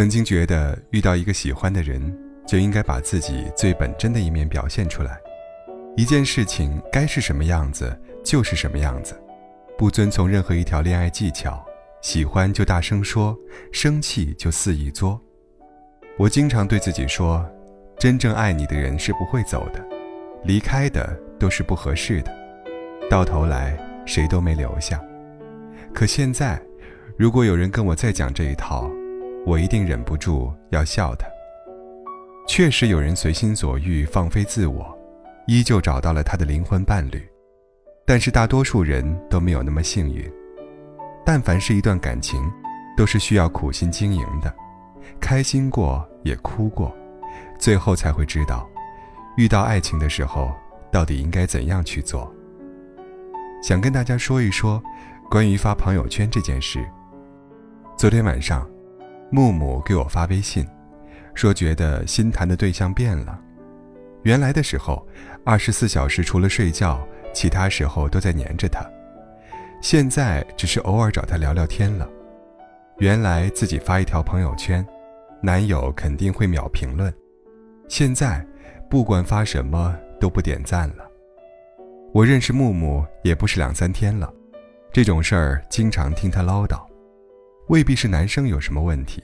曾经觉得遇到一个喜欢的人，就应该把自己最本真的一面表现出来。一件事情该是什么样子就是什么样子，不遵从任何一条恋爱技巧。喜欢就大声说，生气就肆意作。我经常对自己说，真正爱你的人是不会走的，离开的都是不合适的，到头来谁都没留下。可现在，如果有人跟我再讲这一套，我一定忍不住要笑他。确实有人随心所欲放飞自我，依旧找到了他的灵魂伴侣，但是大多数人都没有那么幸运。但凡是一段感情，都是需要苦心经营的，开心过也哭过，最后才会知道，遇到爱情的时候到底应该怎样去做。想跟大家说一说，关于发朋友圈这件事。昨天晚上，木木给我发微信，说觉得新谈的对象变了，原来的时候，二十四小时除了睡觉，其他时候都在黏着他。现在只是偶尔找他聊聊天了。原来自己发一条朋友圈，男友肯定会秒评论。现在，不管发什么都不点赞了。我认识木木也不是两三天了，这种事儿经常听他唠叨。未必是男生有什么问题，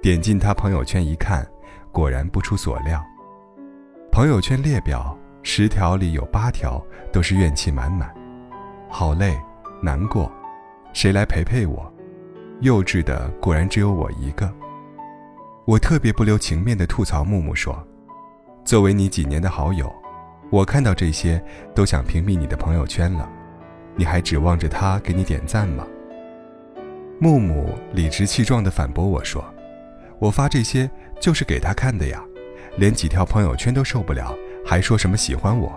点进他朋友圈一看，果然不出所料。朋友圈列表十条里有八条都是怨气满满，好累。难过，谁来陪陪我？幼稚的果然只有我一个。我特别不留情面的吐槽木木说：“作为你几年的好友，我看到这些都想屏蔽你的朋友圈了，你还指望着他给你点赞吗？”木木理直气壮地反驳我说：“我发这些就是给他看的呀，连几条朋友圈都受不了，还说什么喜欢我？”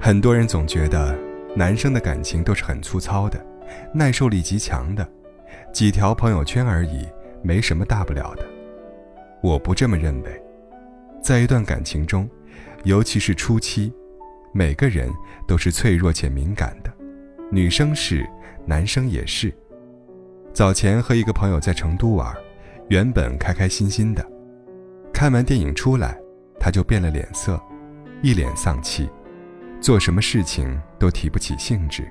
很多人总觉得。男生的感情都是很粗糙的，耐受力极强的，几条朋友圈而已，没什么大不了的。我不这么认为，在一段感情中，尤其是初期，每个人都是脆弱且敏感的，女生是，男生也是。早前和一个朋友在成都玩，原本开开心心的，看完电影出来，他就变了脸色，一脸丧气。做什么事情都提不起兴致。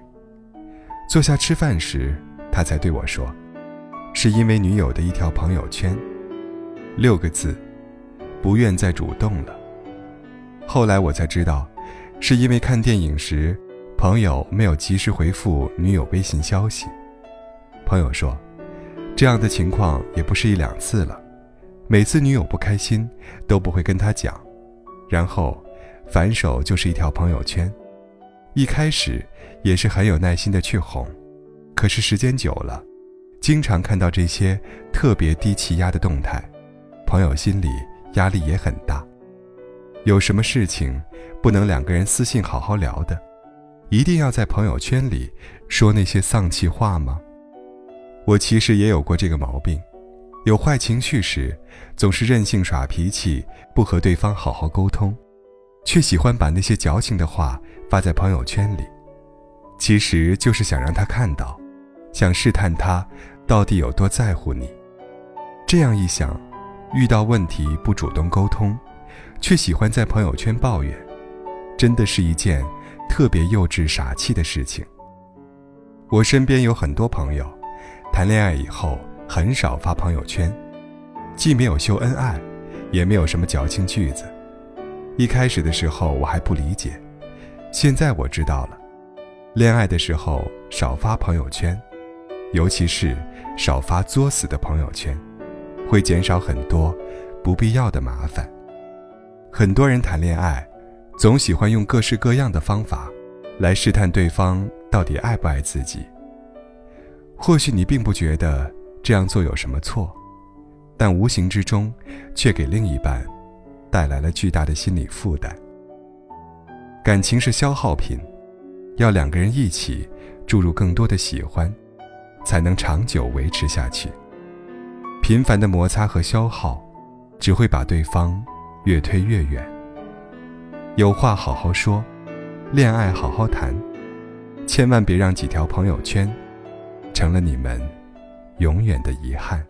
坐下吃饭时，他才对我说：“是因为女友的一条朋友圈，六个字，不愿再主动了。”后来我才知道，是因为看电影时，朋友没有及时回复女友微信消息。朋友说，这样的情况也不是一两次了，每次女友不开心都不会跟他讲，然后。反手就是一条朋友圈，一开始也是很有耐心的去哄，可是时间久了，经常看到这些特别低气压的动态，朋友心里压力也很大。有什么事情不能两个人私信好好聊的，一定要在朋友圈里说那些丧气话吗？我其实也有过这个毛病，有坏情绪时，总是任性耍脾气，不和对方好好沟通。却喜欢把那些矫情的话发在朋友圈里，其实就是想让他看到，想试探他到底有多在乎你。这样一想，遇到问题不主动沟通，却喜欢在朋友圈抱怨，真的是一件特别幼稚傻气的事情。我身边有很多朋友，谈恋爱以后很少发朋友圈，既没有秀恩爱，也没有什么矫情句子。一开始的时候我还不理解，现在我知道了，恋爱的时候少发朋友圈，尤其是少发作死的朋友圈，会减少很多不必要的麻烦。很多人谈恋爱，总喜欢用各式各样的方法，来试探对方到底爱不爱自己。或许你并不觉得这样做有什么错，但无形之中，却给另一半。带来了巨大的心理负担。感情是消耗品，要两个人一起注入更多的喜欢，才能长久维持下去。频繁的摩擦和消耗，只会把对方越推越远。有话好好说，恋爱好好谈，千万别让几条朋友圈，成了你们永远的遗憾。